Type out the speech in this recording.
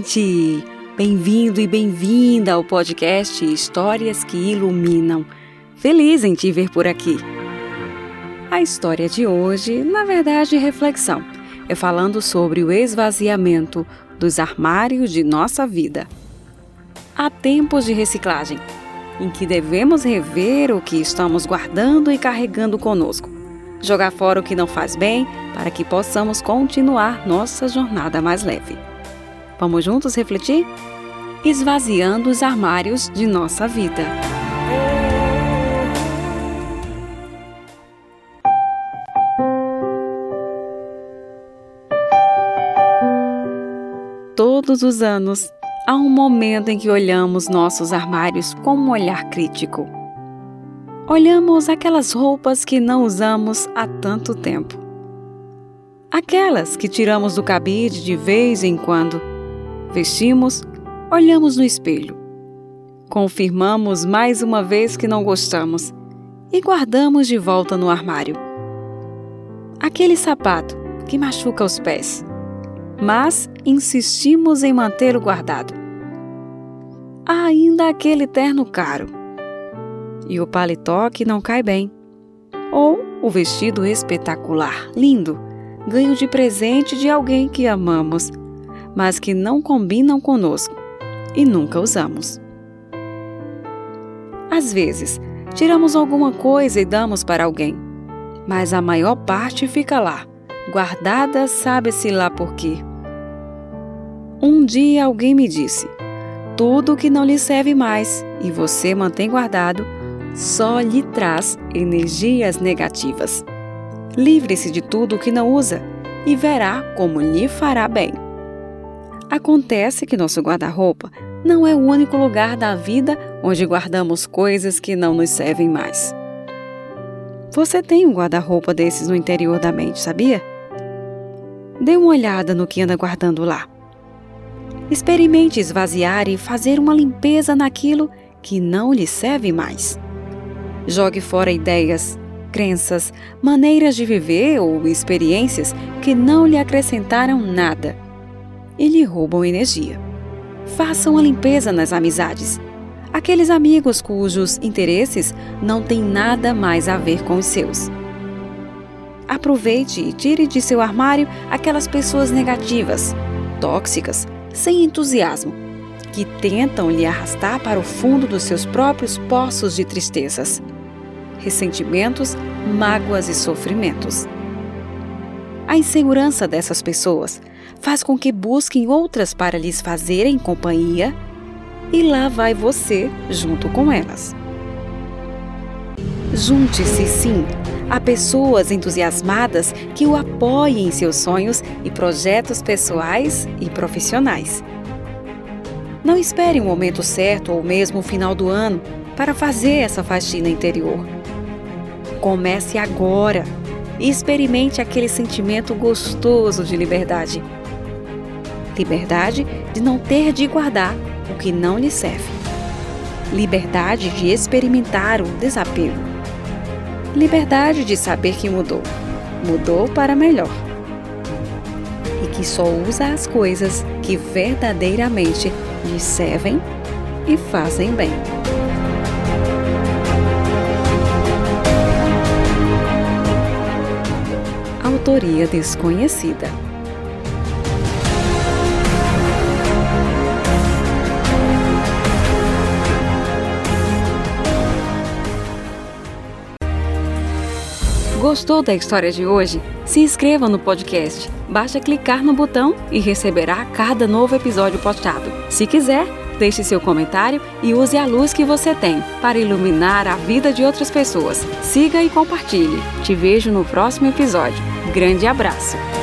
ouvinte! Bem-vindo e bem-vinda ao podcast Histórias que Iluminam. Feliz em te ver por aqui. A história de hoje, na verdade, reflexão, é falando sobre o esvaziamento dos armários de nossa vida. Há tempos de reciclagem, em que devemos rever o que estamos guardando e carregando conosco. Jogar fora o que não faz bem para que possamos continuar nossa jornada mais leve. Vamos juntos refletir? Esvaziando os armários de nossa vida. Todos os anos, há um momento em que olhamos nossos armários com um olhar crítico. Olhamos aquelas roupas que não usamos há tanto tempo. Aquelas que tiramos do cabide de vez em quando. Vestimos, olhamos no espelho. Confirmamos mais uma vez que não gostamos e guardamos de volta no armário. Aquele sapato que machuca os pés mas insistimos em mantê-lo guardado. Há ainda aquele terno caro. E o paletó que não cai bem. Ou o vestido espetacular, lindo, ganho de presente de alguém que amamos, mas que não combinam conosco e nunca usamos. Às vezes, tiramos alguma coisa e damos para alguém, mas a maior parte fica lá, guardada sabe-se lá por quê. Um dia alguém me disse: tudo que não lhe serve mais e você mantém guardado só lhe traz energias negativas. Livre-se de tudo que não usa e verá como lhe fará bem. Acontece que nosso guarda-roupa não é o único lugar da vida onde guardamos coisas que não nos servem mais. Você tem um guarda-roupa desses no interior da mente, sabia? Dê uma olhada no que anda guardando lá. Experimente esvaziar e fazer uma limpeza naquilo que não lhe serve mais. Jogue fora ideias, crenças, maneiras de viver ou experiências que não lhe acrescentaram nada e lhe roubam energia. Faça uma limpeza nas amizades. Aqueles amigos cujos interesses não têm nada mais a ver com os seus. Aproveite e tire de seu armário aquelas pessoas negativas, tóxicas, sem entusiasmo, que tentam lhe arrastar para o fundo dos seus próprios poços de tristezas, ressentimentos, mágoas e sofrimentos. A insegurança dessas pessoas faz com que busquem outras para lhes fazerem companhia e lá vai você junto com elas. Junte-se, sim, a pessoas entusiasmadas que o apoiem em seus sonhos e projetos pessoais e profissionais. Não espere o um momento certo ou mesmo o final do ano para fazer essa faxina interior. Comece agora e experimente aquele sentimento gostoso de liberdade. Liberdade de não ter de guardar o que não lhe serve. Liberdade de experimentar o desapego liberdade de saber que mudou. Mudou para melhor. E que só usa as coisas que verdadeiramente lhe servem e fazem bem. Autoria desconhecida. Gostou da história de hoje? Se inscreva no podcast. Basta clicar no botão e receberá cada novo episódio postado. Se quiser, deixe seu comentário e use a luz que você tem para iluminar a vida de outras pessoas. Siga e compartilhe. Te vejo no próximo episódio. Grande abraço!